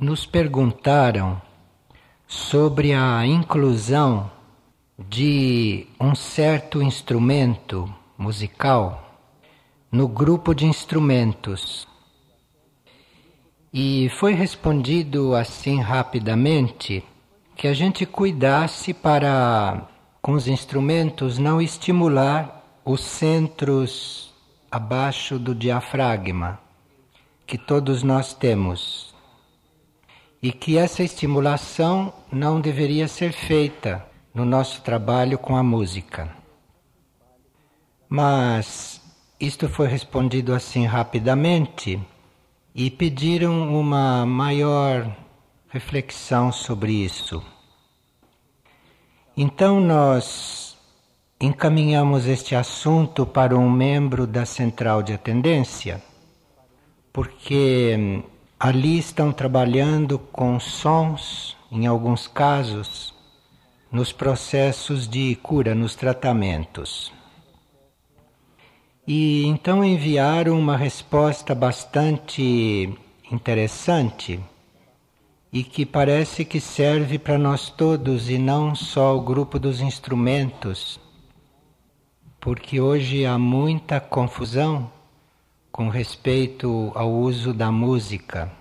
nos perguntaram sobre a inclusão de um certo instrumento musical no grupo de instrumentos. E foi respondido assim rapidamente que a gente cuidasse para, com os instrumentos, não estimular os centros abaixo do diafragma que todos nós temos. E que essa estimulação não deveria ser feita no nosso trabalho com a música. Mas isto foi respondido assim rapidamente e pediram uma maior reflexão sobre isso. Então nós encaminhamos este assunto para um membro da central de atendência, porque ali estão trabalhando com sons, em alguns casos, nos processos de cura, nos tratamentos. E então enviaram uma resposta bastante interessante e que parece que serve para nós todos e não só o grupo dos instrumentos, porque hoje há muita confusão com respeito ao uso da música.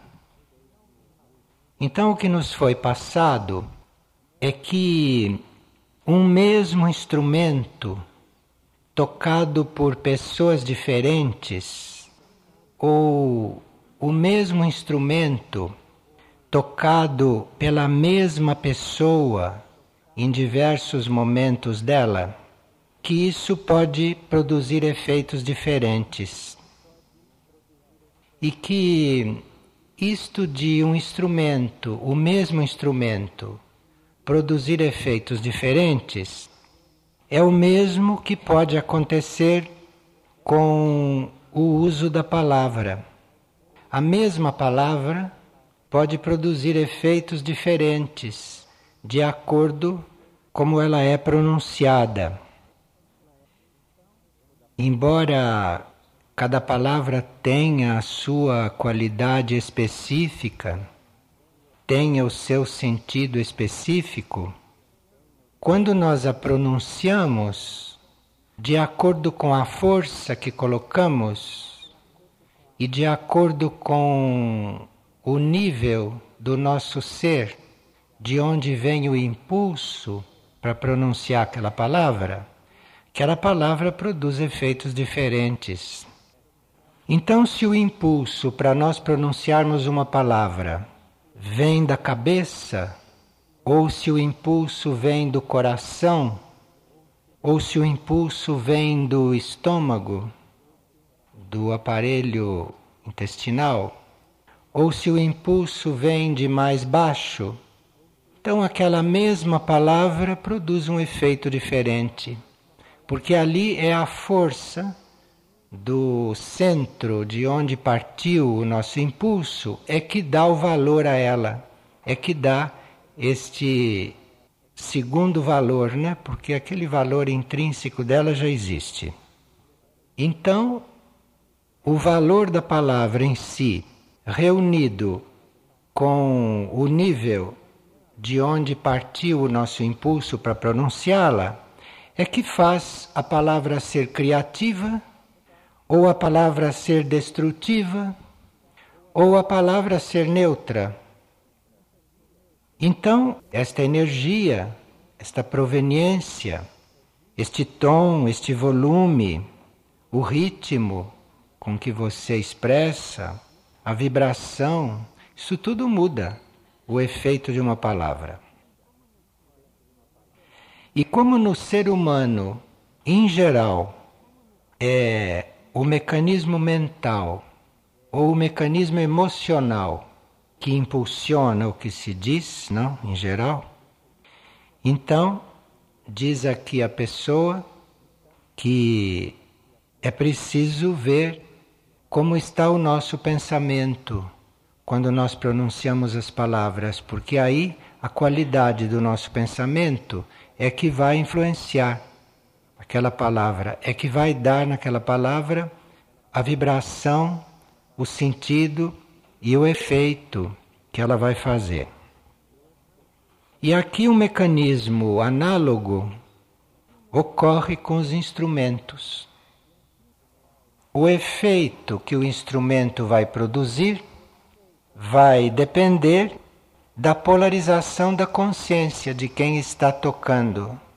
Então, o que nos foi passado é que um mesmo instrumento tocado por pessoas diferentes ou o mesmo instrumento tocado pela mesma pessoa em diversos momentos dela, que isso pode produzir efeitos diferentes. E que isto de um instrumento, o mesmo instrumento, produzir efeitos diferentes, é o mesmo que pode acontecer com o uso da palavra. A mesma palavra pode produzir efeitos diferentes de acordo como ela é pronunciada. Embora cada palavra tenha a sua qualidade específica, tenha o seu sentido específico, quando nós a pronunciamos de acordo com a força que colocamos e de acordo com o nível do nosso ser, de onde vem o impulso para pronunciar aquela palavra, aquela palavra produz efeitos diferentes. Então, se o impulso para nós pronunciarmos uma palavra vem da cabeça, ou se o impulso vem do coração, ou se o impulso vem do estômago, do aparelho intestinal, ou se o impulso vem de mais baixo, então aquela mesma palavra produz um efeito diferente, porque ali é a força do centro de onde partiu o nosso impulso é que dá o valor a ela, é que dá este segundo valor, né? Porque aquele valor intrínseco dela já existe. Então, o valor da palavra em si reunido com o nível de onde partiu o nosso impulso para pronunciá-la, é que faz a palavra ser criativa, ou a palavra ser destrutiva, ou a palavra ser neutra. Então, esta energia, esta proveniência, este tom, este volume, o ritmo com que você expressa, a vibração, isso tudo muda o efeito de uma palavra. E como no ser humano, em geral, é o mecanismo mental ou o mecanismo emocional que impulsiona o que se diz, não, em geral. Então, diz aqui a pessoa que é preciso ver como está o nosso pensamento quando nós pronunciamos as palavras, porque aí a qualidade do nosso pensamento é que vai influenciar aquela palavra, é que vai dar naquela palavra a vibração, o sentido e o efeito que ela vai fazer. E aqui um mecanismo análogo ocorre com os instrumentos. O efeito que o instrumento vai produzir vai depender da polarização da consciência de quem está tocando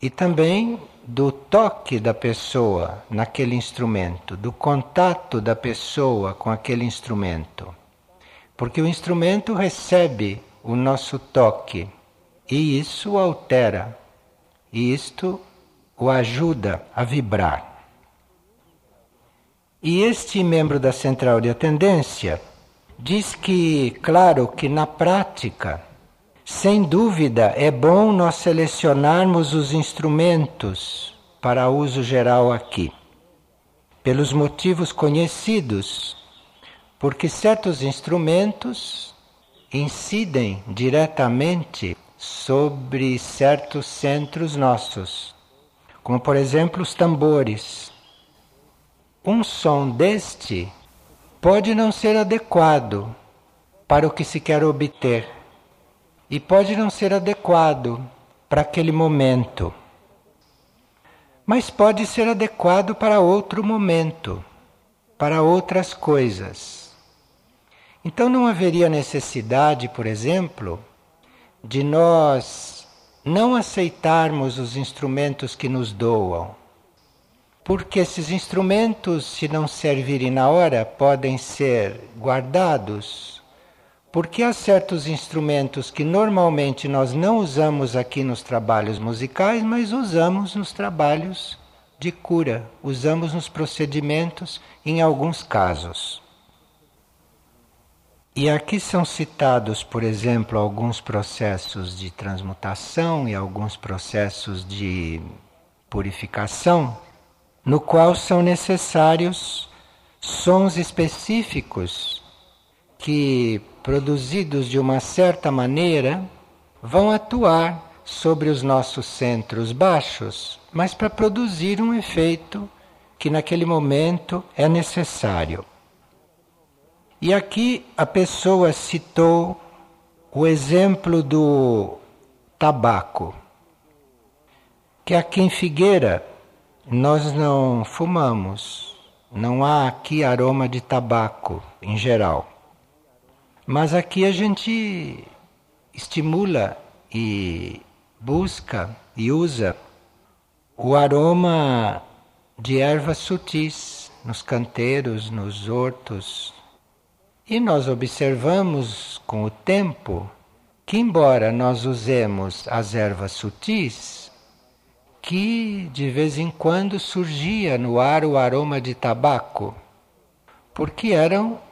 e também do toque da pessoa naquele instrumento, do contato da pessoa com aquele instrumento. Porque o instrumento recebe o nosso toque e isso altera, e isto o ajuda a vibrar. E este membro da central de atendência diz que, claro, que na prática, sem dúvida, é bom nós selecionarmos os instrumentos para uso geral aqui, pelos motivos conhecidos, porque certos instrumentos incidem diretamente sobre certos centros nossos, como por exemplo os tambores. Um som deste pode não ser adequado para o que se quer obter e pode não ser adequado para aquele momento, mas pode ser adequado para outro momento, para outras coisas. Então não haveria necessidade, por exemplo, de nós não aceitarmos os instrumentos que nos doam porque esses instrumentos, se não servirem na hora, podem ser guardados. Porque há certos instrumentos que normalmente nós não usamos aqui nos trabalhos musicais, mas usamos nos trabalhos de cura, usamos nos procedimentos em alguns casos. E aqui são citados, por exemplo, alguns processos de transmutação e alguns processos de purificação no qual são necessários sons específicos que, produzidos de uma certa maneira, vão atuar sobre os nossos centros baixos, mas para produzir um efeito que naquele momento é necessário. E aqui a pessoa citou o exemplo do tabaco, que aqui em Figueira nós não fumamos, não há aqui aroma de tabaco em geral. Mas aqui a gente estimula e busca e usa o aroma de ervas sutis nos canteiros, nos hortos. E nós observamos com o tempo que, embora nós usemos as ervas sutis, que de vez em quando surgia no ar o aroma de tabaco, porque eram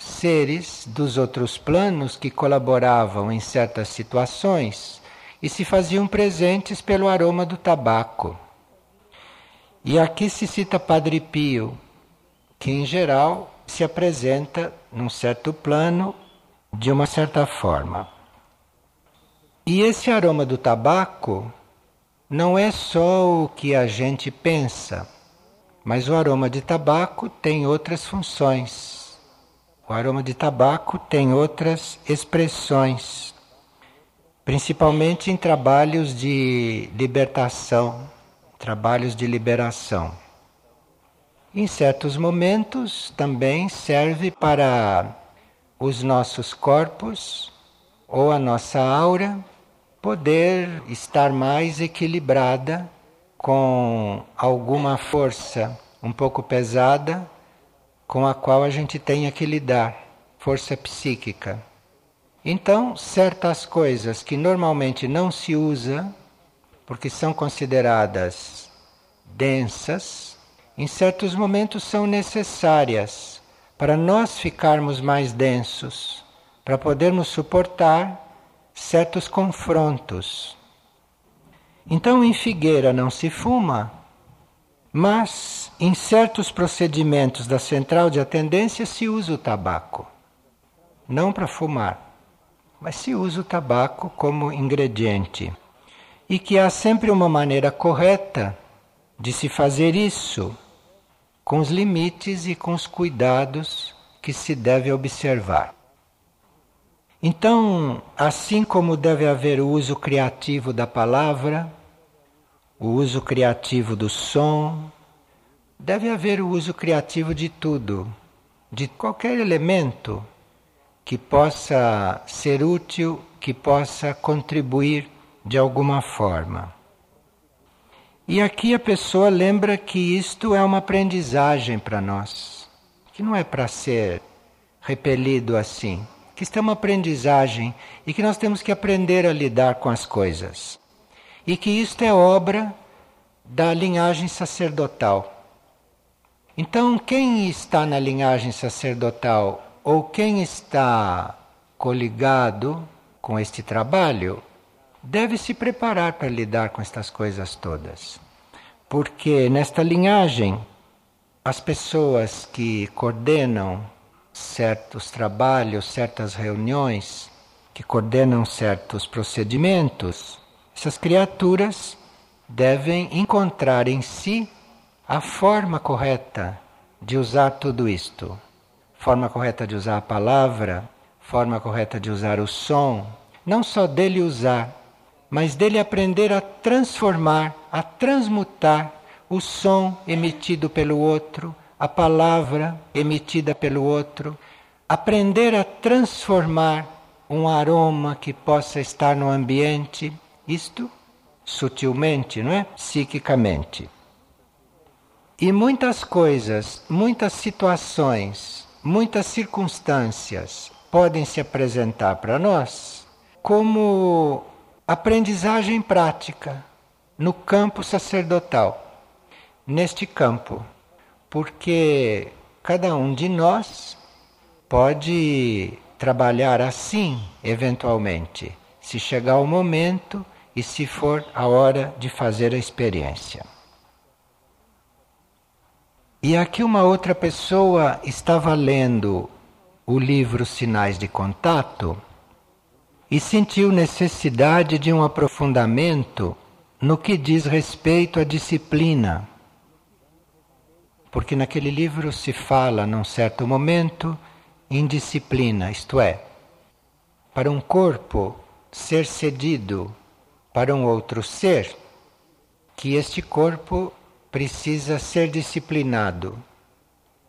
seres dos outros planos que colaboravam em certas situações e se faziam presentes pelo aroma do tabaco. E aqui se cita Padre Pio, que em geral se apresenta num certo plano de uma certa forma. E esse aroma do tabaco não é só o que a gente pensa, mas o aroma de tabaco tem outras funções. O aroma de tabaco tem outras expressões, principalmente em trabalhos de libertação, trabalhos de liberação. Em certos momentos também serve para os nossos corpos ou a nossa aura poder estar mais equilibrada com alguma força um pouco pesada com a qual a gente tenha que lidar, força psíquica. Então, certas coisas que normalmente não se usa, porque são consideradas densas, em certos momentos são necessárias para nós ficarmos mais densos, para podermos suportar certos confrontos. Então, em Figueira não se fuma, mas em certos procedimentos da central de atendência se usa o tabaco. Não para fumar, mas se usa o tabaco como ingrediente. E que há sempre uma maneira correta de se fazer isso, com os limites e com os cuidados que se deve observar. Então, assim como deve haver o uso criativo da palavra, o uso criativo do som, deve haver o uso criativo de tudo, de qualquer elemento que possa ser útil, que possa contribuir de alguma forma. E aqui a pessoa lembra que isto é uma aprendizagem para nós, que não é para ser repelido assim que isto é uma aprendizagem e que nós temos que aprender a lidar com as coisas. E que isto é obra da linhagem sacerdotal. Então, quem está na linhagem sacerdotal ou quem está coligado com este trabalho deve se preparar para lidar com estas coisas todas. Porque nesta linhagem, as pessoas que coordenam certos trabalhos, certas reuniões, que coordenam certos procedimentos, essas criaturas devem encontrar em si a forma correta de usar tudo isto. Forma correta de usar a palavra, forma correta de usar o som, não só dele usar, mas dele aprender a transformar, a transmutar o som emitido pelo outro, a palavra emitida pelo outro, aprender a transformar um aroma que possa estar no ambiente, isto sutilmente, não é? Psiquicamente. E muitas coisas, muitas situações, muitas circunstâncias podem se apresentar para nós como aprendizagem prática no campo sacerdotal. Neste campo, porque cada um de nós pode trabalhar assim, eventualmente, se chegar o momento e se for a hora de fazer a experiência. E aqui uma outra pessoa estava lendo o livro Sinais de Contato e sentiu necessidade de um aprofundamento no que diz respeito à disciplina porque naquele livro se fala, num certo momento, em disciplina, isto é, para um corpo ser cedido para um outro ser, que este corpo precisa ser disciplinado,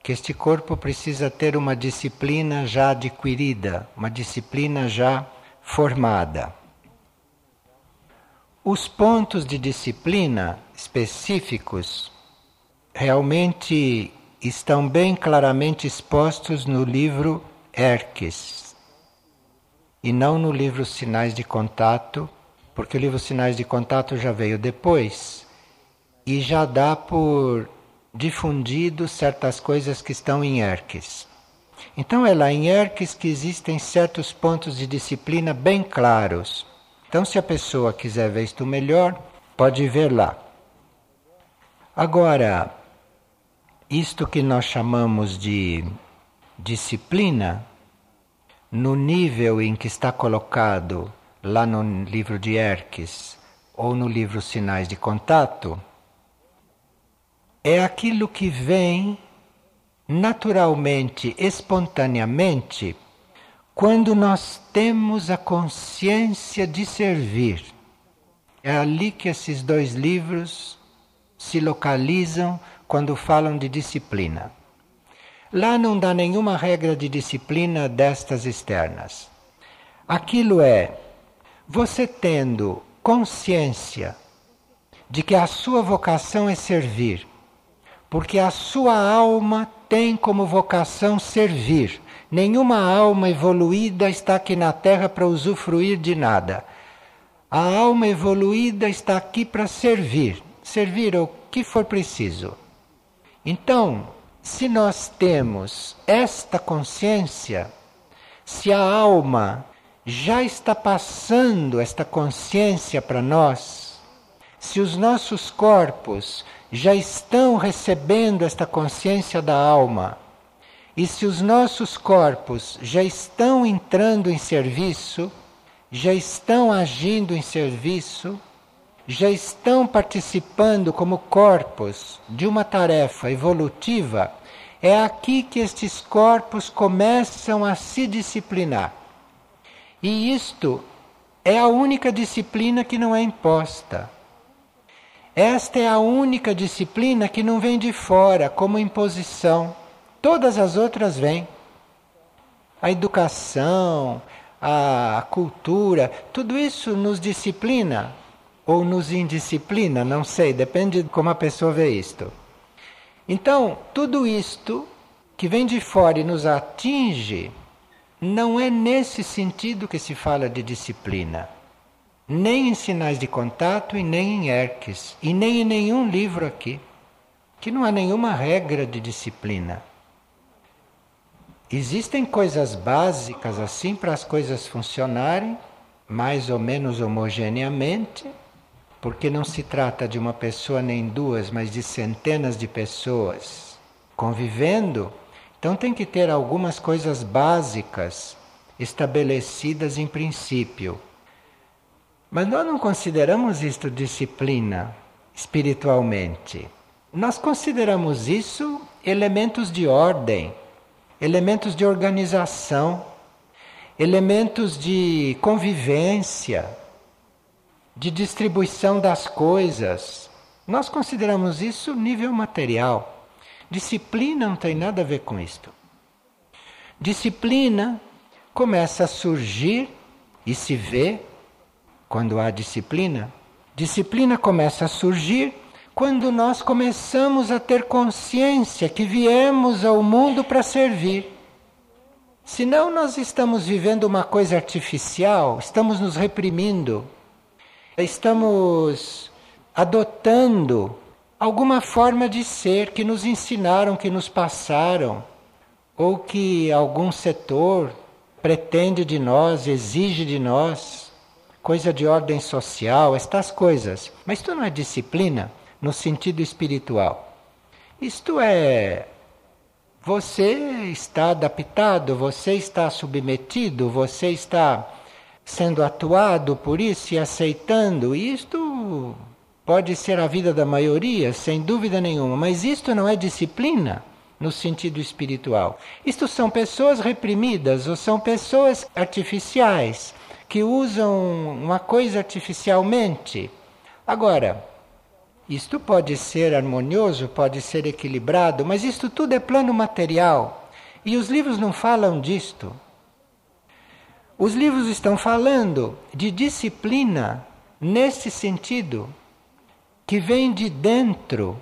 que este corpo precisa ter uma disciplina já adquirida, uma disciplina já formada. Os pontos de disciplina específicos realmente estão bem claramente expostos no livro Erques e não no livro Sinais de Contato, porque o livro Sinais de Contato já veio depois e já dá por difundido certas coisas que estão em Erques. Então é lá em Erques que existem certos pontos de disciplina bem claros. Então, se a pessoa quiser ver isto melhor, pode ver lá. Agora, isto que nós chamamos de disciplina, no nível em que está colocado lá no livro de Erques ou no livro Sinais de Contato, é aquilo que vem naturalmente, espontaneamente, quando nós temos a consciência de servir. É ali que esses dois livros se localizam quando falam de disciplina. Lá não dá nenhuma regra de disciplina destas externas. Aquilo é você tendo consciência de que a sua vocação é servir, porque a sua alma tem como vocação servir. Nenhuma alma evoluída está aqui na Terra para usufruir de nada. A alma evoluída está aqui para servir, servir o que for preciso. Então, se nós temos esta consciência, se a alma já está passando esta consciência para nós, se os nossos corpos já estão recebendo esta consciência da alma, e se os nossos corpos já estão entrando em serviço, já estão agindo em serviço, já estão participando como corpos de uma tarefa evolutiva, É aqui que estes corpos começam a se disciplinar. E isto é a única disciplina que não é imposta. Esta é a única disciplina que não vem de fora, como imposição. Todas as outras vêm. A educação, a cultura, tudo isso nos disciplina ou nos indisciplina, não sei, depende de como a pessoa vê isto. Então, tudo isto que vem de fora e nos atinge, não é nesse sentido que se fala de disciplina. Nem em sinais de contato e nem em Erques, e nem em nenhum livro aqui, que não há nenhuma regra de disciplina. Existem coisas básicas assim para as coisas funcionarem, mais ou menos homogeneamente, porque não se trata de uma pessoa nem duas, mas de centenas de pessoas convivendo. Então tem que ter algumas coisas básicas estabelecidas em princípio. Mas nós não consideramos isto disciplina espiritualmente. Nós consideramos isso elementos de ordem elementos de organização, elementos de convivência, de distribuição das coisas. Nós consideramos isso nível material. Disciplina não tem nada a ver com isto. Disciplina começa a surgir e se vê quando há disciplina. Disciplina começa a surgir quando nós começamos a ter consciência que viemos ao mundo para servir. Senão, nós estamos vivendo uma coisa artificial, estamos nos reprimindo, estamos adotando alguma forma de ser que nos ensinaram, que nos passaram, ou que algum setor pretende de nós, exige de nós, coisa de ordem social, estas coisas. Mas isso não é disciplina no sentido espiritual. Isto é, você está adaptado, você está submetido, você está sendo atuado por isso e aceitando. Isto pode ser a vida da maioria, sem dúvida nenhuma, mas isto não é disciplina no sentido espiritual. Isto são pessoas reprimidas ou são pessoas artificiais que usam uma coisa artificialmente. Agora, isto pode ser harmonioso, pode ser equilibrado, mas isto tudo é plano material. E os livros não falam disto. Os livros estão falando de disciplina nesse sentido, que vem de dentro.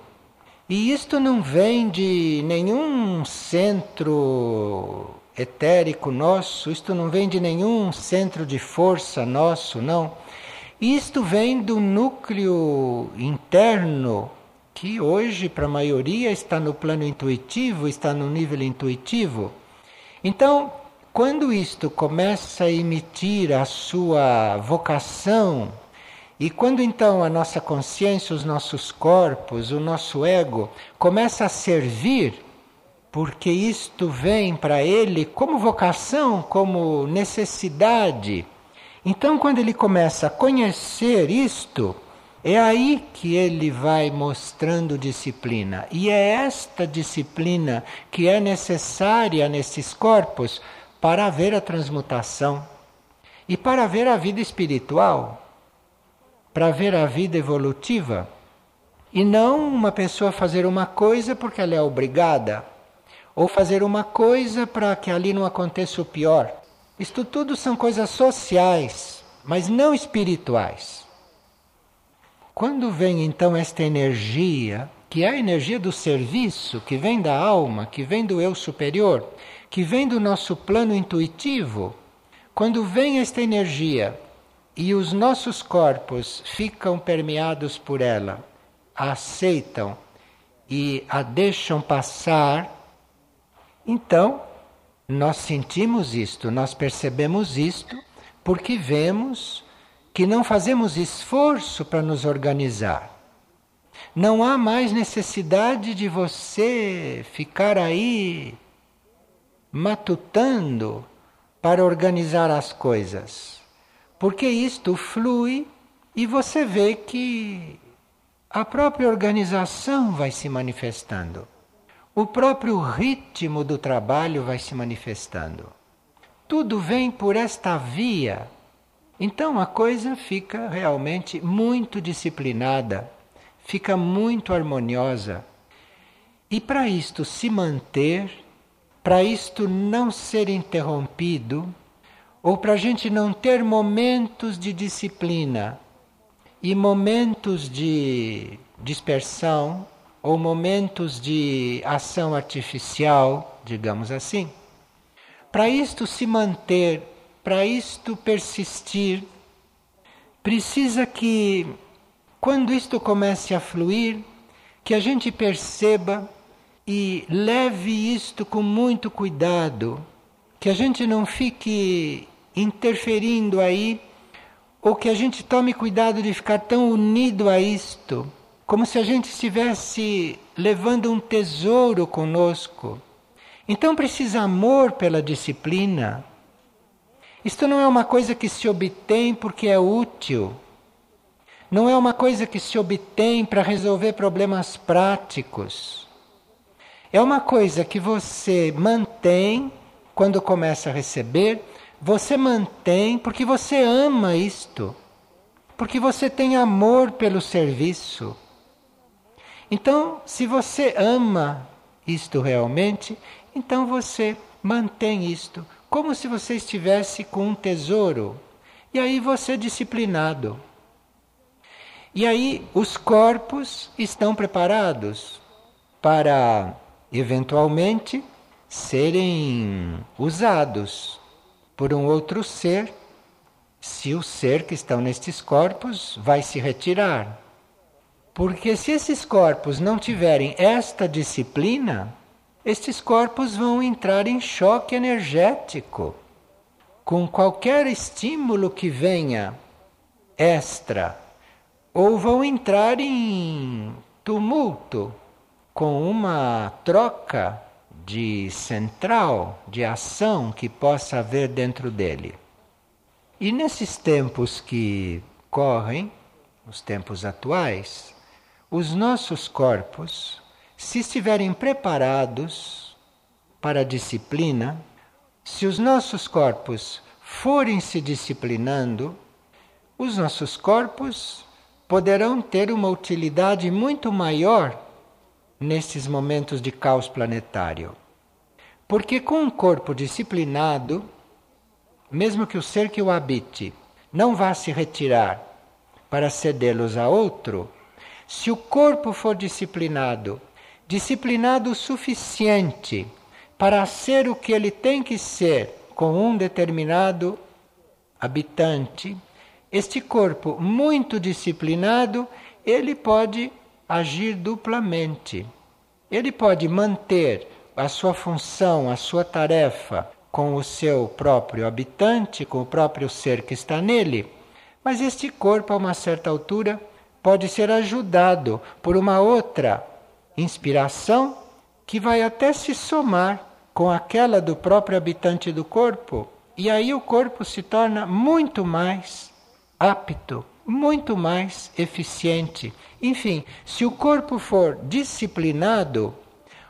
E isto não vem de nenhum centro etérico nosso, isto não vem de nenhum centro de força nosso, não. Isto vem do núcleo interno, que hoje, para a maioria, está no plano intuitivo, está no nível intuitivo. Então, quando isto começa a emitir a sua vocação, e quando então a nossa consciência, os nossos corpos, o nosso ego começa a servir, porque isto vem para ele como vocação, como necessidade, então, quando ele começa a conhecer isto, é aí que ele vai mostrando disciplina. E é esta disciplina que é necessária nesses corpos para haver a transmutação e para haver a vida espiritual, para haver a vida evolutiva. E não uma pessoa fazer uma coisa porque ela é obrigada, ou fazer uma coisa para que ali não aconteça o pior. Isto tudo são coisas sociais, mas não espirituais. Quando vem então esta energia, que é a energia do serviço, que vem da alma, que vem do eu superior, que vem do nosso plano intuitivo, quando vem esta energia e os nossos corpos ficam permeados por ela, a aceitam e a deixam passar, então nós sentimos isto, nós percebemos isto, porque vemos que não fazemos esforço para nos organizar. Não há mais necessidade de você ficar aí matutando para organizar as coisas, porque isto flui e você vê que a própria organização vai se manifestando. o próprio ritmo do trabalho vai se manifestando. Tudo vem por esta via. Então a coisa fica realmente muito disciplinada, fica muito harmoniosa. E para isto se manter, para isto não ser interrompido, ou para a gente não ter momentos de disciplina e momentos de dispersão ou momentos de ação artificial, digamos assim. Para isto se manter, para isto persistir, precisa que, quando isto comece a fluir, que a gente perceba e leve isto com muito cuidado, que a gente não fique interferindo aí, ou que a gente tome cuidado de ficar tão unido a isto, como se a gente estivesse levando um tesouro conosco. Então precisa amor pela disciplina. Isto não é uma coisa que se obtém porque é útil. Não é uma coisa que se obtém para resolver problemas práticos. É uma coisa que você mantém quando começa a receber, você mantém porque você ama isto, porque você tem amor pelo serviço. Então, se você ama isto realmente, então você mantém isto como se você estivesse com um tesouro. E aí você é disciplinado. E aí os corpos estão preparados para eventualmente serem usados por um outro ser, se o ser que estão nestes corpos vai se retirar. Porque se esses corpos não tiverem esta disciplina, estes corpos vão entrar em choque energético com qualquer estímulo que venha extra, ou vão entrar em tumulto com uma troca de central de ação que possa haver dentro dele. E nesses tempos que correm, os tempos atuais, os nossos corpos, se estiverem preparados para a disciplina, se os nossos corpos forem se disciplinando, os nossos corpos poderão ter uma utilidade muito maior nesses momentos de caos planetário. Porque com um corpo disciplinado, mesmo que o ser que o habite não vá se retirar para cedê-los a outro, se o corpo for disciplinado, disciplinado o suficiente para ser o que ele tem que ser com um determinado habitante, este corpo muito disciplinado, ele pode agir duplamente. Ele pode manter a sua função, a sua tarefa com o seu próprio habitante, com o próprio ser que está nele, mas este corpo, a uma certa altura, pode ser ajudado por uma outra inspiração que vai até se somar com aquela do próprio habitante do corpo, e aí o corpo se torna muito mais apto muito mais eficiente. Enfim, se o corpo for disciplinado,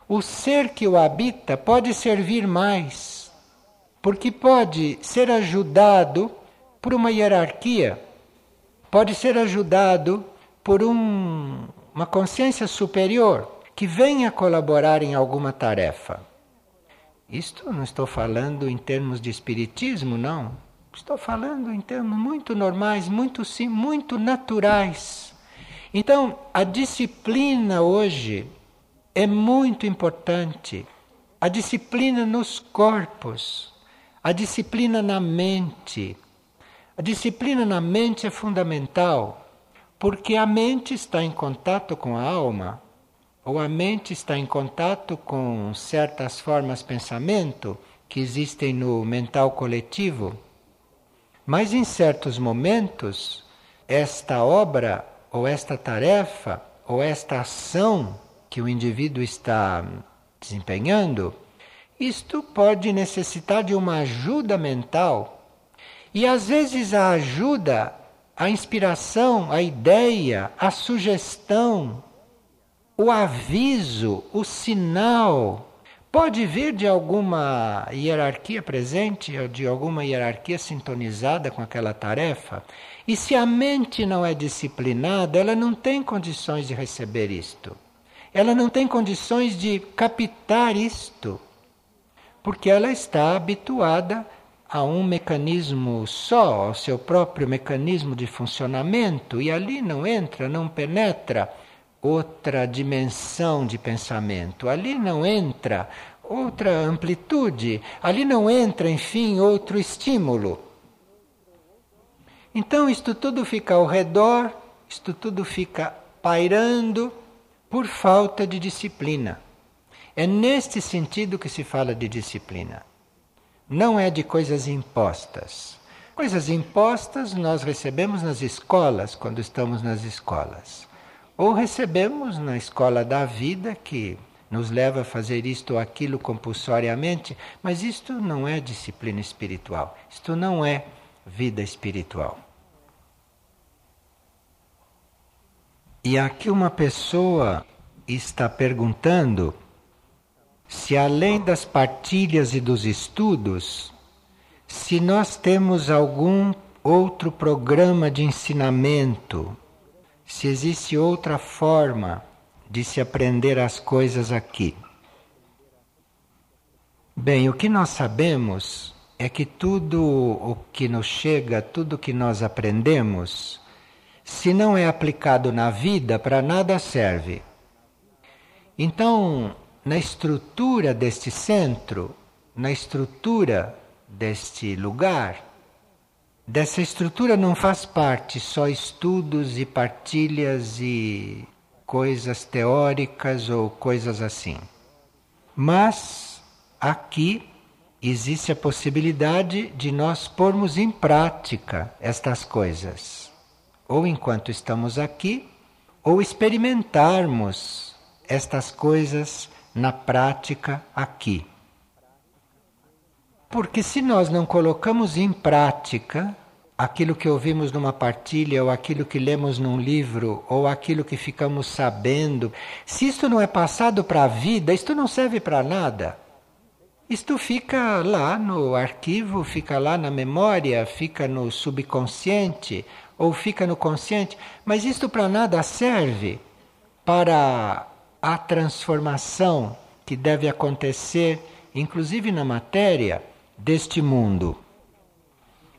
o ser que o habita pode servir mais, porque pode ser ajudado por uma hierarquia, pode ser ajudado por um, uma consciência superior que venha colaborar em alguma tarefa. Isto não estou falando em termos de espiritismo, não. Estou falando em termos muito normais, muito sim, muito naturais. Então, a disciplina hoje é muito importante. A disciplina nos corpos, a disciplina na mente. A disciplina na mente é fundamental, porque a mente está em contato com a alma, ou a mente está em contato com certas formas de pensamento que existem no mental coletivo. Mas em certos momentos, esta obra, ou esta tarefa, ou esta ação que o indivíduo está desempenhando, isto pode necessitar de uma ajuda mental. E às vezes a ajuda, a inspiração, a ideia, a sugestão, o aviso, o sinal Pode vir de alguma hierarquia presente, ou de alguma hierarquia sintonizada com aquela tarefa, e se a mente não é disciplinada, ela não tem condições de receber isto. Ela não tem condições de captar isto, porque ela está habituada a um mecanismo só, ao seu próprio mecanismo de funcionamento, e ali não entra, não penetra outra dimensão de pensamento. Ali não entra outra amplitude, ali não entra, enfim, outro estímulo. Então, isto tudo fica ao redor, isto tudo fica pairando por falta de disciplina. É neste sentido que se fala de disciplina. Não é de coisas impostas. Coisas impostas nós recebemos nas escolas, quando estamos nas escolas. Ou recebemos na escola da vida, que nos leva a fazer isto ou aquilo compulsoriamente, mas isto não é disciplina espiritual, isto não é vida espiritual. E aqui uma pessoa está perguntando se além das partilhas e dos estudos, se nós temos algum outro programa de ensinamento se existe outra forma de se aprender as coisas aqui. Bem, o que nós sabemos é que tudo o que nos chega, tudo que nós aprendemos, se não é aplicado na vida, para nada serve. Então, na estrutura deste centro, na estrutura deste lugar, Dessa estrutura não faz parte só estudos e partilhas e coisas teóricas ou coisas assim. Mas aqui existe a possibilidade de nós pormos em prática estas coisas, ou enquanto estamos aqui, ou experimentarmos estas coisas na prática aqui. Porque se nós não colocamos em prática aquilo que ouvimos numa partilha, ou aquilo que lemos num livro, ou aquilo que ficamos sabendo, se isto não é passado para a vida, isto não serve para nada. Isto fica lá no arquivo, fica lá na memória, fica no subconsciente ou fica no consciente, mas isto para nada serve para a transformação que deve acontecer, inclusive na matéria deste mundo.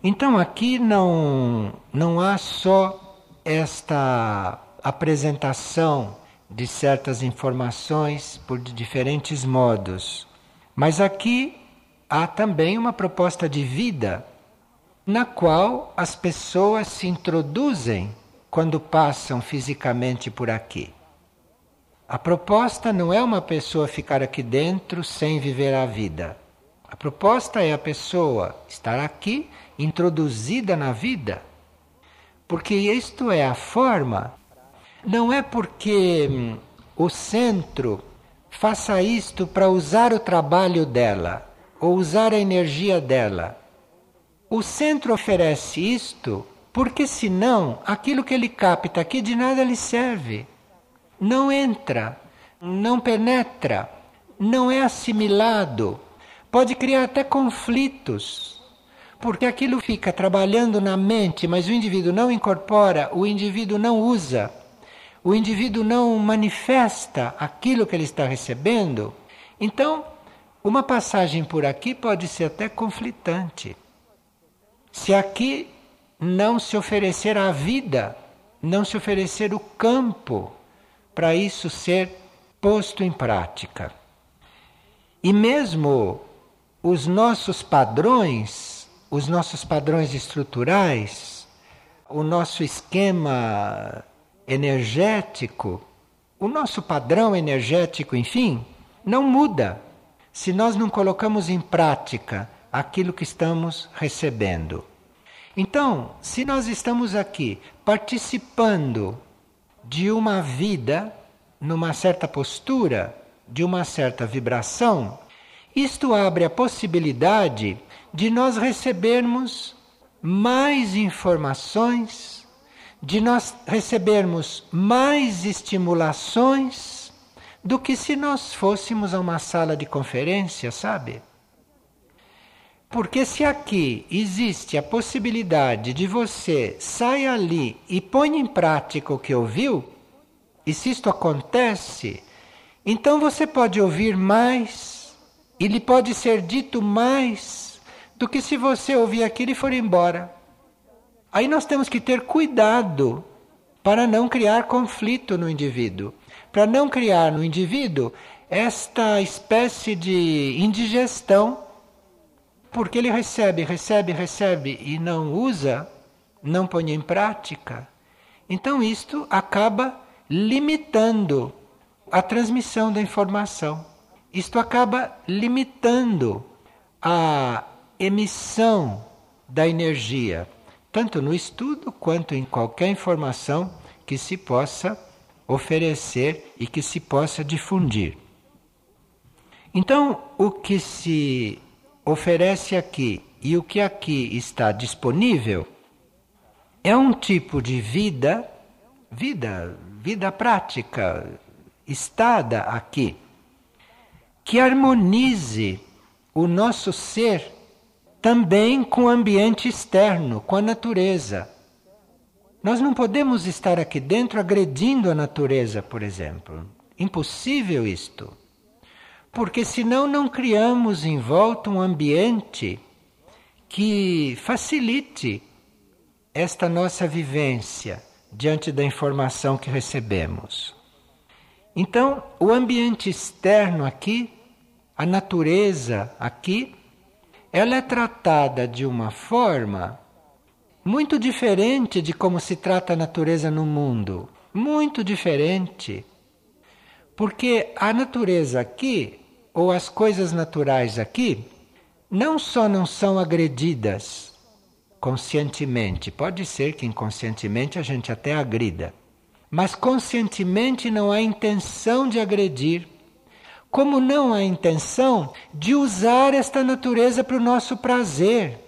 Então aqui não, não há só esta apresentação de certas informações por diferentes modos, mas aqui há também uma proposta de vida na qual as pessoas se introduzem quando passam fisicamente por aqui. A proposta não é uma pessoa ficar aqui dentro sem viver a vida. A proposta é a pessoa estar aqui introduzida na vida, porque isto é a forma. Não é porque hum, o centro faça isto para usar o trabalho dela ou usar a energia dela. O centro oferece isto porque senão aquilo que ele capta aqui de nada lhe serve. Não entra, não penetra, não é assimilado pode criar até conflitos, porque aquilo fica trabalhando na mente, mas o indivíduo não incorpora, o indivíduo não usa, o indivíduo não manifesta aquilo que ele está recebendo. Então, uma passagem por aqui pode ser até conflitante. Se aqui não se oferecer a vida, não se oferecer o campo para isso ser posto em prática. E mesmo os nossos padrões, os nossos padrões estruturais, o nosso esquema energético, o nosso padrão energético, enfim, não muda se nós não colocamos em prática aquilo que estamos recebendo. Então, se nós estamos aqui participando de uma vida numa certa postura, de uma certa vibração, isto abre a possibilidade de nós recebermos mais informações, de nós recebermos mais estimulações do que se nós fôssemos a uma sala de conferência, sabe? Porque se aqui existe a possibilidade de você sair ali e põe em prática o que ouviu, e se isto acontece, então você pode ouvir mais, e lhe pode ser dito mais do que se você ouvir aquilo e for embora. Aí nós temos que ter cuidado para não criar conflito no indivíduo, para não criar no indivíduo esta espécie de indigestão, porque ele recebe, recebe, recebe e não usa, não põe em prática. Então isto acaba limitando a transmissão da informação. Isto acaba limitando a emissão da energia tanto no estudo quanto em qualquer informação que se possa oferecer e que se possa difundir. Então, o que se oferece aqui e o que aqui está disponível é um tipo de vida, vida, vida prática, estada aqui, que harmonize o nosso ser também com o ambiente externo, com a natureza. Nós não podemos estar aqui dentro agredindo a natureza, por exemplo. Impossível isto. Porque senão não criamos em volta um ambiente que facilite esta nossa vivência diante da informação que recebemos. Então, o ambiente externo aqui, a natureza aqui, ela é tratada de uma forma muito diferente de como se trata a natureza no mundo. Muito diferente. Porque a natureza aqui, ou as coisas naturais aqui, não só não são agredidas conscientemente, pode ser que inconscientemente a gente até agrida, mas conscientemente não há intenção de agredir como não há intenção de usar esta natureza para o nosso prazer.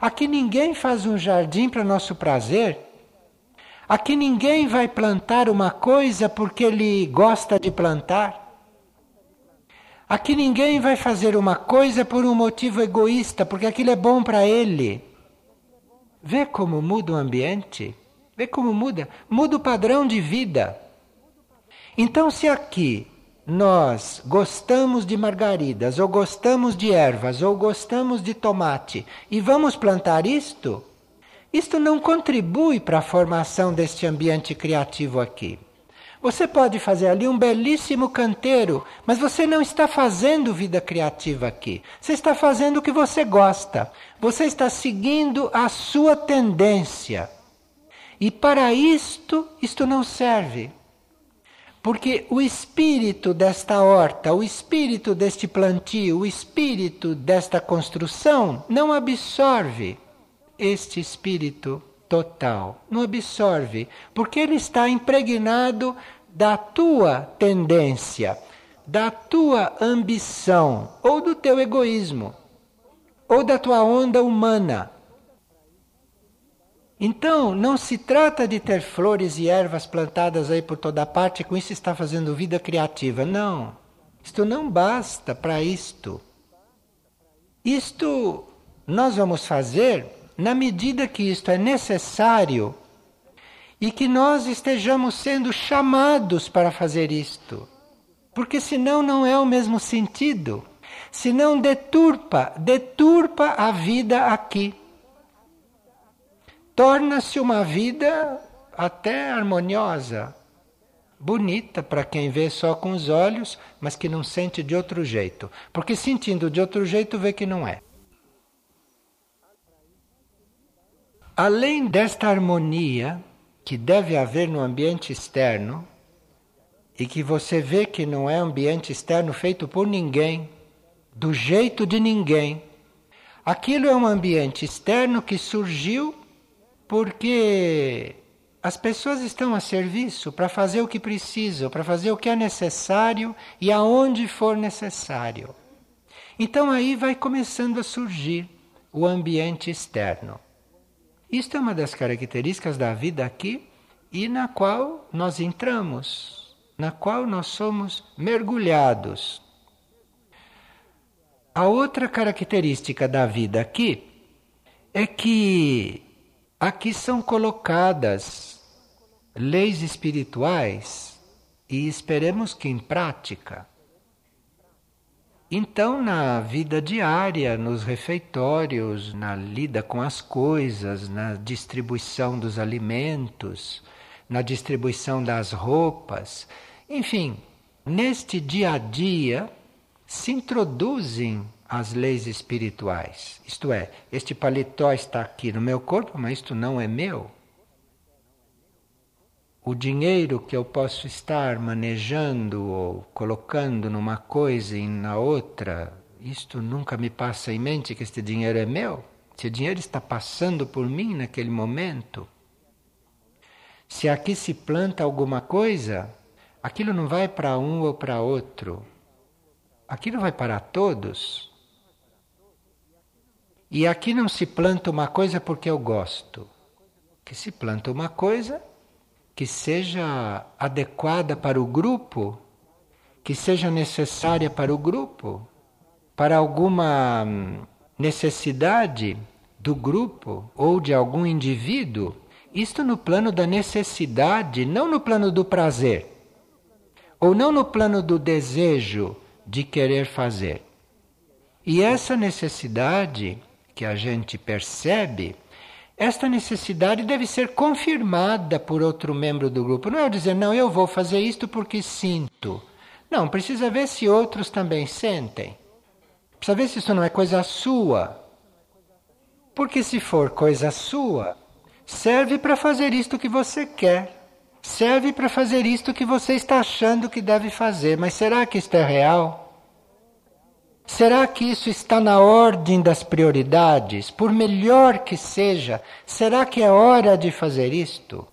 Aqui ninguém faz um jardim para nosso prazer. Aqui ninguém vai plantar uma coisa porque ele gosta de plantar. Aqui ninguém vai fazer uma coisa por um motivo egoísta, porque aquilo é bom para ele. Vê como muda o ambiente? Vê como muda? Muda o padrão de vida. Então, se aqui nós gostamos de margaridas, ou gostamos de ervas, ou gostamos de tomate, e vamos plantar isto, isto não contribui para a formação deste ambiente criativo aqui. Você pode fazer ali um belíssimo canteiro, mas você não está fazendo vida criativa aqui. Você está fazendo o que você gosta. Você está seguindo a sua tendência. E para isto, isto não serve. Porque o espírito desta horta, o espírito deste plantio, o espírito desta construção não absorve este espírito total. Não absorve, porque ele está impregnado da tua tendência, da tua ambição, ou do teu egoísmo, ou da tua onda humana. Então, não se trata de ter flores e ervas plantadas aí por toda parte com isso está fazendo vida criativa. Não. Isto não basta para isto. Isto nós vamos fazer na medida que isto é necessário e que nós estejamos sendo chamados para fazer isto. Porque senão não é o mesmo sentido. Senão deturpa, deturpa a vida aqui torna-se uma vida até harmoniosa, bonita para quem vê só com os olhos, mas que não sente de outro jeito. Porque sentindo de outro jeito, vê que não é. Além desta harmonia que deve haver no ambiente externo, e que você vê que não é ambiente externo feito por ninguém, do jeito de ninguém, aquilo é um ambiente externo que surgiu porque as pessoas estão a serviço para fazer o que precisam, para fazer o que é necessário e aonde for necessário. Então aí vai começando a surgir o ambiente externo. Isto é uma das características da vida aqui e na qual nós entramos. na qual nós somos mergulhados. A outra característica da vida aqui é que aqui são colocadas leis espirituais e esperemos que em prática. Então, na vida diária, nos refeitórios, na lida com as coisas, na distribuição dos alimentos, na distribuição das roupas, enfim, neste dia a dia se introduzem as leis espirituais. Isto é, este paletó está aqui no meu corpo, mas isto não é meu. O dinheiro que eu posso estar manejando ou colocando numa coisa e na outra, isto nunca me passa em mente que este dinheiro é meu. Se o dinheiro está passando por mim naquele momento, se aqui se planta alguma coisa, aquilo não vai para um ou para outro. Aquilo vai para todos. E aqui não se planta uma coisa porque eu gosto. Que se planta uma coisa que seja adequada para o grupo, que seja necessária para o grupo, para alguma hum, necessidade do grupo ou de algum indivíduo. Isto no plano da necessidade, não no plano do prazer, ou não no plano do desejo de querer fazer. E essa necessidade que a gente percebe, esta necessidade deve ser confirmada por outro membro do grupo. Não é dizer, não, eu vou fazer isto porque sinto. Não, precisa ver se outros também sentem. Precisa ver se isso não é coisa sua. Porque se for coisa sua, serve para fazer isto que você quer. Serve para fazer isto que você está achando que deve fazer. Mas será que isto é real? Será que isso está na ordem das prioridades? Por melhor que seja, será que é hora de fazer isto?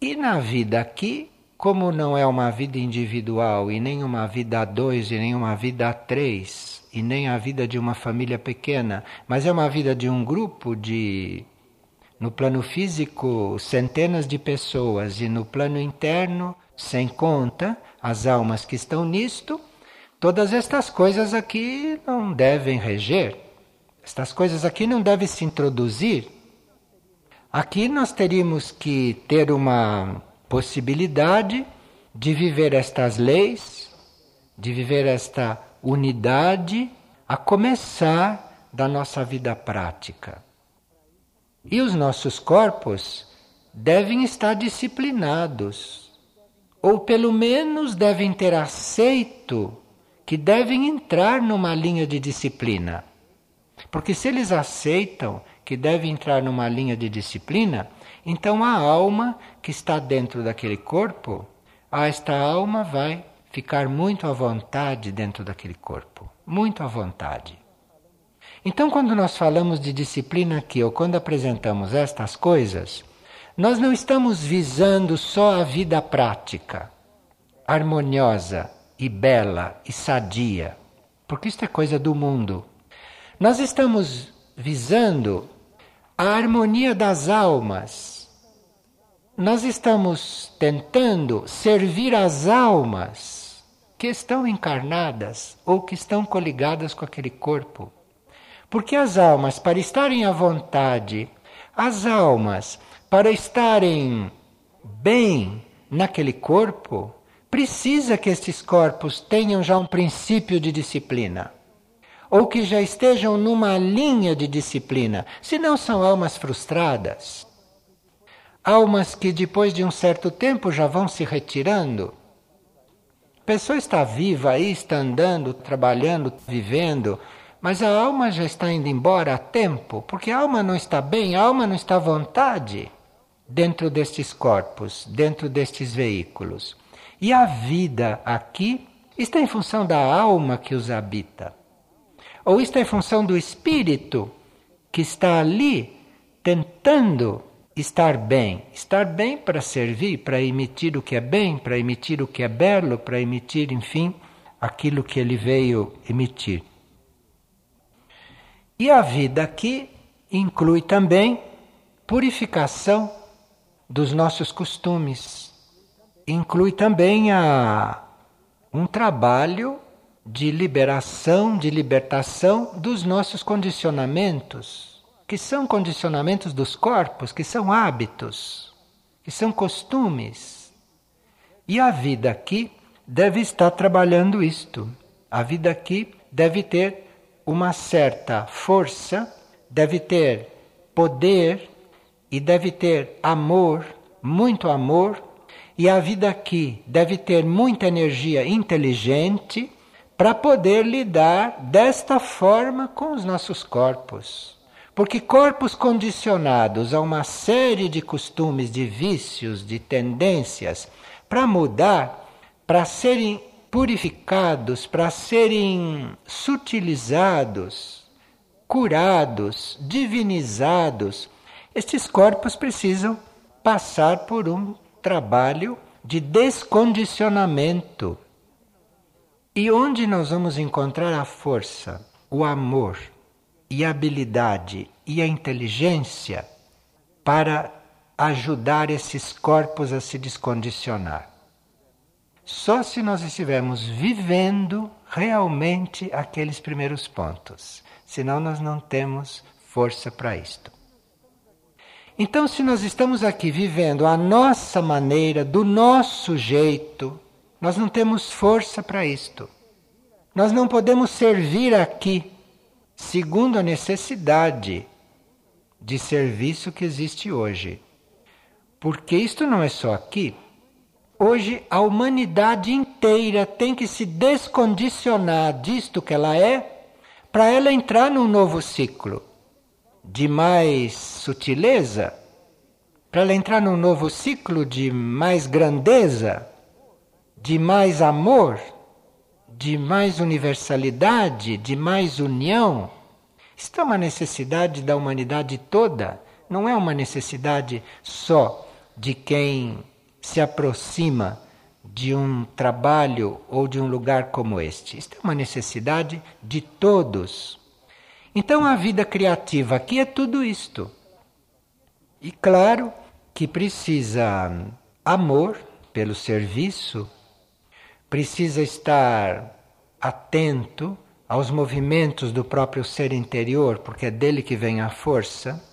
E na vida aqui, como não é uma vida individual e nem uma vida a dois e nem uma vida a três e nem a vida de uma família pequena, mas é uma vida de um grupo de no plano físico centenas de pessoas e no plano interno sem conta as almas que estão nisto, Todas estas coisas aqui não devem reger, estas coisas aqui não devem se introduzir. Aqui nós teríamos que ter uma possibilidade de viver estas leis, de viver esta unidade, a começar da nossa vida prática. E os nossos corpos devem estar disciplinados, ou pelo menos devem ter aceito que devem entrar numa linha de disciplina. Porque se eles aceitam que devem entrar numa linha de disciplina, então a alma que está dentro daquele corpo, esta alma vai ficar muito à vontade dentro daquele corpo, muito à vontade. Então, quando nós falamos de disciplina aqui, ou quando apresentamos estas coisas, nós não estamos visando só a vida prática, harmoniosa, e bela e sadia, porque isto é coisa do mundo. Nós estamos visando a harmonia das almas. Nós estamos tentando servir as almas que estão encarnadas ou que estão coligadas com aquele corpo. Porque as almas, para estarem à vontade, as almas, para estarem bem naquele corpo, precisa que estes corpos tenham já um princípio de disciplina. Ou que já estejam numa linha de disciplina, senão são almas frustradas. Almas que depois de um certo tempo já vão se retirando. A pessoa está viva aí, está andando, trabalhando, vivendo, mas a alma já está indo embora há tempo, porque a alma não está bem, a alma não está à vontade dentro destes corpos, dentro destes veículos. E a vida aqui está em função da alma que os habita. Ou está em função do espírito que está ali tentando estar bem. Estar bem para servir, para emitir o que é bem, para emitir o que é belo, para emitir, enfim, aquilo que ele veio emitir. E a vida aqui inclui também purificação dos nossos costumes inclui também a, um trabalho de liberação, de libertação dos nossos condicionamentos, que são condicionamentos dos corpos, que são hábitos, que são costumes. E a vida aqui deve estar trabalhando isto. A vida aqui deve ter uma certa força, deve ter poder e deve ter amor, muito amor, e a vida aqui deve ter muita energia inteligente para poder lidar desta forma com os nossos corpos. Porque corpos condicionados a uma série de costumes, de vícios, de tendências, para mudar, para serem purificados, para serem sutilizados, curados, divinizados, estes corpos precisam passar por um trabalho de descondicionamento. E onde nós vamos encontrar a força, o amor e a habilidade e a inteligência para ajudar esses corpos a se descondicionar? Só se nós estivermos vivendo realmente aqueles primeiros pontos. Senão, nós não temos força para isto. Então, se nós estamos aqui vivendo a nossa maneira, do nosso jeito, nós não temos força para isto. Nós não podemos servir aqui segundo a necessidade de serviço que existe hoje. Porque isto não é só aqui. Hoje a humanidade inteira tem que se descondicionar disto que ela é para ela entrar num novo ciclo de mais sutileza, para ela entrar num novo ciclo de mais grandeza, de mais amor, de mais universalidade, de mais união. Isto é uma necessidade da humanidade toda, não é uma necessidade só de quem se aproxima de um trabalho ou de um lugar como este. Isto é uma necessidade de todos. Então a vida criativa aqui é tudo isto. E claro que precisa amor pelo serviço, precisa estar atento aos movimentos do próprio ser interior, porque é dele que vem a força,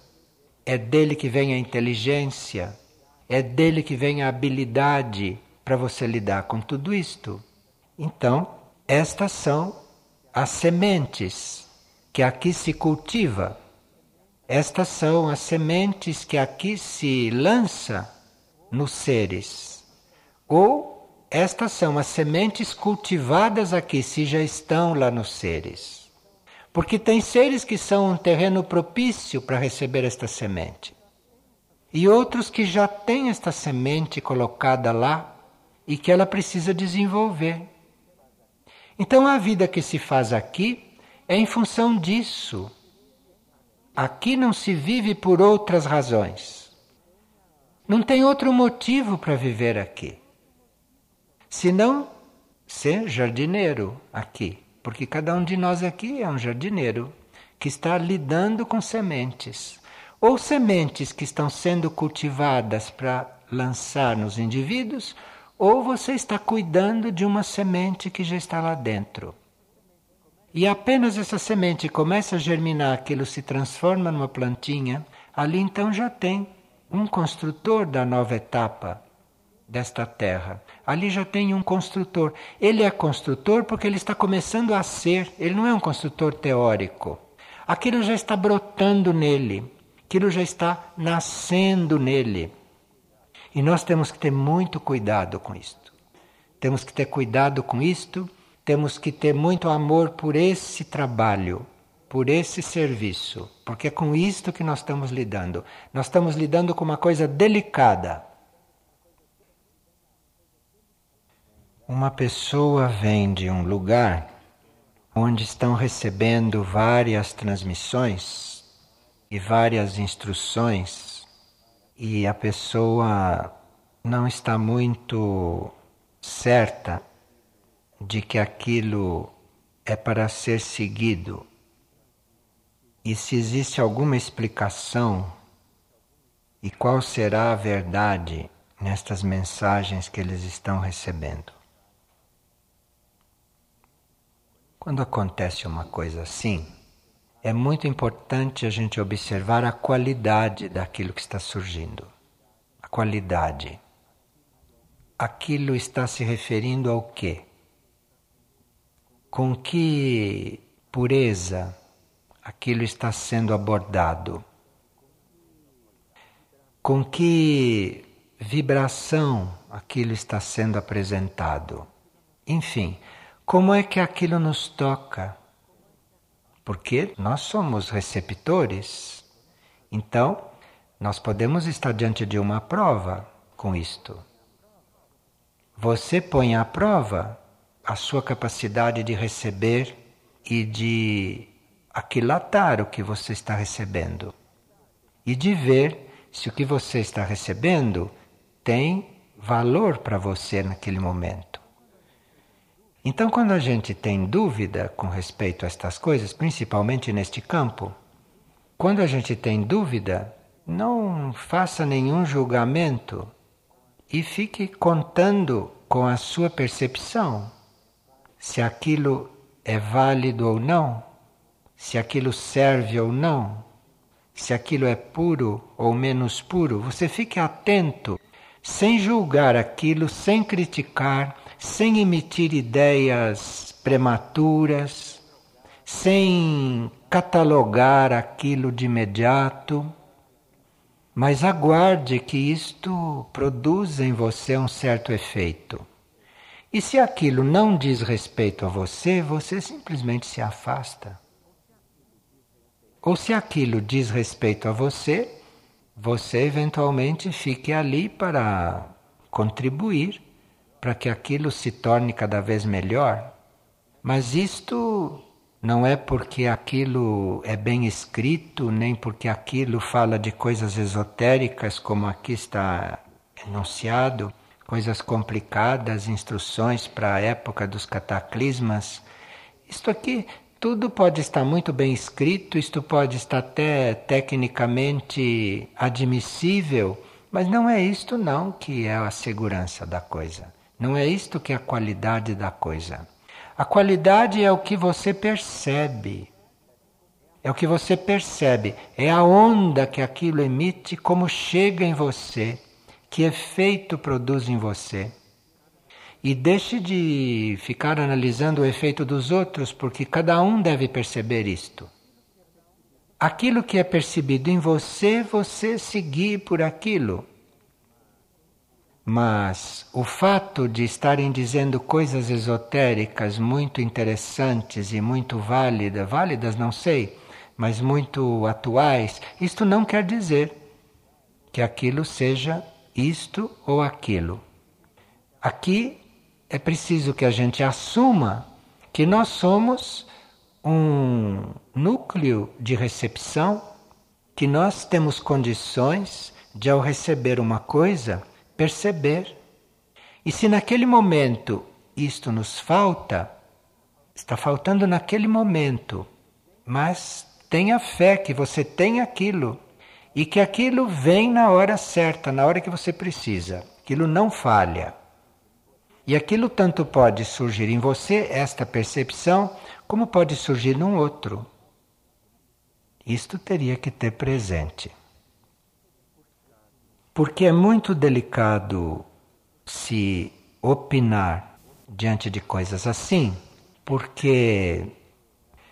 é dele que vem a inteligência, é dele que vem a habilidade para você lidar com tudo isto. Então, estas são as sementes que aqui se cultiva. Estas são as sementes que aqui se lança nos seres. Ou estas são as sementes cultivadas aqui, se já estão lá nos seres. Porque tem seres que são um terreno propício para receber esta semente. E outros que já têm esta semente colocada lá e que ela precisa desenvolver. Então a vida que se faz aqui é em função disso. Aqui não se vive por outras razões. Não tem outro motivo para viver aqui. Senão ser jardineiro aqui. Porque cada um de nós aqui é um jardineiro que está lidando com sementes. Ou sementes que estão sendo cultivadas para lançar nos indivíduos, ou você está cuidando de uma semente que já está lá dentro. E apenas essa semente começa a germinar, aquilo se transforma numa plantinha, ali então já tem um construtor da nova etapa desta terra. Ali já tem um construtor. Ele é construtor porque ele está começando a ser, ele não é um construtor teórico. Aquilo já está brotando nele, aquilo já está nascendo nele. E nós temos que ter muito cuidado com isto. Temos que ter cuidado com isto temos que ter muito amor por esse trabalho, por esse serviço, porque é com isto que nós estamos lidando. Nós estamos lidando com uma coisa delicada. Uma pessoa vem de um lugar onde estão recebendo várias transmissões e várias instruções, e a pessoa não está muito certa de que aquilo é para ser seguido e se existe alguma explicação e qual será a verdade nestas mensagens que eles estão recebendo. Quando acontece uma coisa assim, é muito importante a gente observar a qualidade daquilo que está surgindo. A qualidade. Aquilo está se referindo ao quê? Com que pureza aquilo está sendo abordado? Com que vibração aquilo está sendo apresentado? Enfim, como é que aquilo nos toca? Porque nós somos receptores. Então, nós podemos estar diante de uma prova com isto. Você põe à prova a sua capacidade de receber e de aquilatar o que você está recebendo e de ver se o que você está recebendo tem valor para você naquele momento. Então, quando a gente tem dúvida com respeito a estas coisas, principalmente neste campo, quando a gente tem dúvida, não faça nenhum julgamento e fique contando com a sua percepção se aquilo é válido ou não, se aquilo serve ou não, se aquilo é puro ou menos puro. Você fique atento, sem julgar aquilo, sem criticar sem emitir ideias prematuras, sem catalogar aquilo de imediato, mas aguarde que isto produza em você um certo efeito. E se aquilo não diz respeito a você, você simplesmente se afasta. Ou se aquilo diz respeito a você, você eventualmente fique ali para contribuir para que aquilo se torne cada vez melhor. Mas isto não é porque aquilo é bem escrito, nem porque aquilo fala de coisas esotéricas, como aqui está enunciado, coisas complicadas, instruções para a época dos cataclismas. Isto aqui tudo pode estar muito bem escrito, isto pode estar até tecnicamente admissível, mas não é isto não que é a segurança da coisa. Não é isto que é a qualidade da coisa. A qualidade é o que você percebe. É o que você percebe, é a onda que aquilo emite, como chega em você, que efeito produz em você. E deixe de ficar analisando o efeito dos outros, porque cada um deve perceber isto. Aquilo que é percebido em você, você seguir por aquilo. Mas o fato de estarem dizendo coisas esotéricas muito interessantes e muito válidas, válidas não sei, mas muito atuais, isto não quer dizer que aquilo seja isto ou aquilo. Aqui é preciso que a gente assuma que nós somos um núcleo de recepção, que nós temos condições de, ao receber uma coisa, perceber. E se naquele momento isto nos falta, está faltando naquele momento, mas tenha fé que você tem aquilo e que aquilo vem na hora certa, na hora que você precisa. Aquilo não falha. E aquilo tanto pode surgir em você, esta percepção, como pode surgir num outro. Isto teria que ter presente. Porque é muito delicado se opinar diante de coisas assim, porque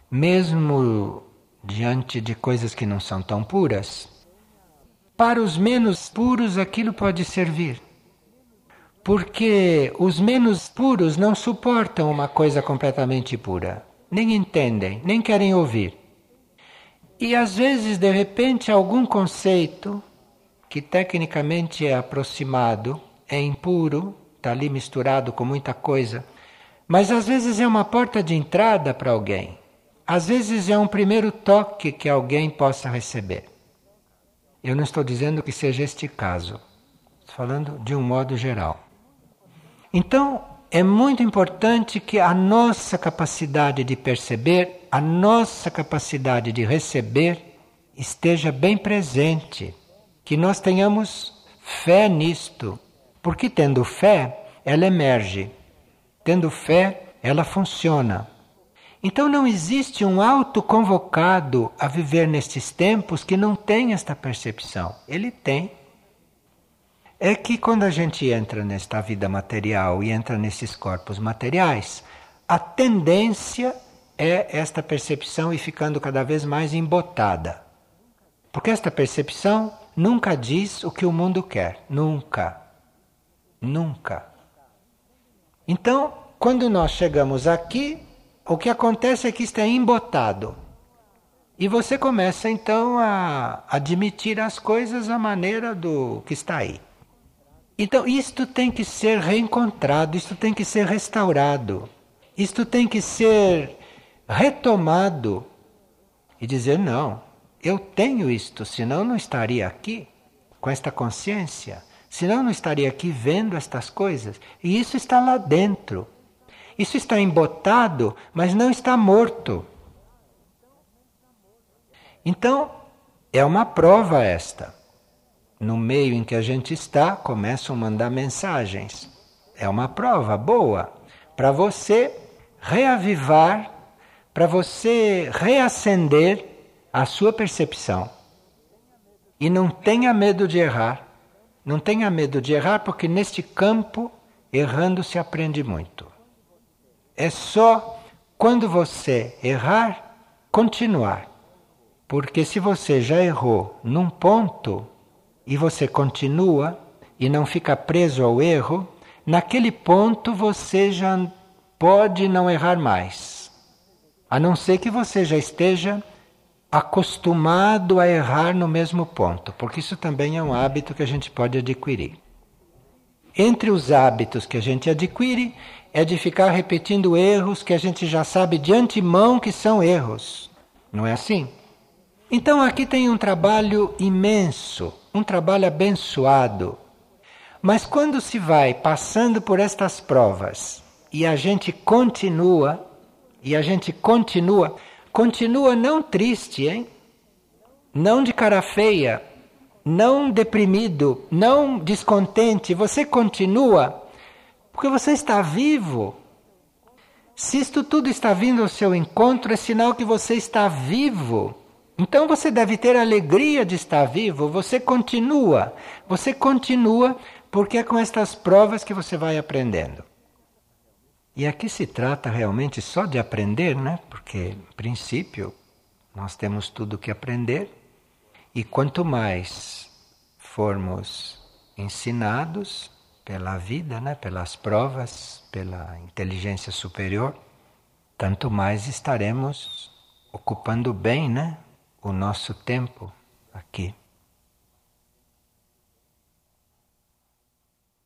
mesmo diante de coisas que não são tão puras, para os menos puros aquilo pode servir. Porque os menos puros não suportam uma coisa completamente pura, nem entendem, nem querem ouvir. E às vezes, de repente, algum conceito que tecnicamente é aproximado, é impuro, está ali misturado com muita coisa, mas às vezes é uma porta de entrada para alguém. Às vezes é um primeiro toque que alguém possa receber. Eu não estou dizendo que seja este caso, estou falando de um modo geral. Então, é muito importante que a nossa capacidade de perceber, a nossa capacidade de receber, esteja bem presente que nós tenhamos fé nisto Porque tendo fé, ela emerge. Tendo fé, ela funciona. Então não existe um autoconvocado a viver nestes tempos que não tem esta percepção. Ele tem. É que quando a gente entra nesta vida material e entra nesses corpos materiais, a tendência é esta percepção ir ficando cada vez mais embotada. Porque esta percepção nunca diz o que o mundo quer. Nunca. Nunca. Então, quando nós chegamos aqui, o que acontece é que está embotado. E você começa então a admitir as coisas à maneira do que está aí. Então, isto tem que ser reencontrado, isto tem que ser restaurado, isto tem que ser retomado e dizer: não, eu tenho isto, senão não estaria aqui com esta consciência, senão não estaria aqui vendo estas coisas. E isso está lá dentro. Isso está embotado, mas não está morto. Então, é uma prova esta. No meio em que a gente está, começam a mandar mensagens. É uma prova boa para você reavivar, para você reacender a sua percepção. E não tenha medo de errar. Não tenha medo de errar, porque neste campo, errando se aprende muito. É só quando você errar, continuar. Porque se você já errou num ponto e você continua e não fica preso ao erro, naquele ponto você já pode não errar mais. A não ser que você já esteja acostumado a errar no mesmo ponto, porque isso também é um hábito que a gente pode adquirir. Entre os hábitos que a gente adquire é de ficar repetindo erros que a gente já sabe de antemão que são erros. Não é assim? Então aqui tem um trabalho imenso, um trabalho abençoado. Mas quando se vai passando por estas provas e a gente continua, e a gente continua, continua não triste, hein? Não de cara feia, não deprimido, não descontente, você continua porque você está vivo. Se isto tudo está vindo ao seu encontro, é sinal que você está vivo. Então você deve ter alegria de estar vivo. Você continua. Você continua porque é com estas provas que você vai aprendendo. E aqui se trata realmente só de aprender, né? Porque, em princípio, nós temos tudo que aprender. E quanto mais formos ensinados, pela vida, né, pelas provas, pela inteligência superior, tanto mais estaremos ocupando bem, né, o nosso tempo aqui.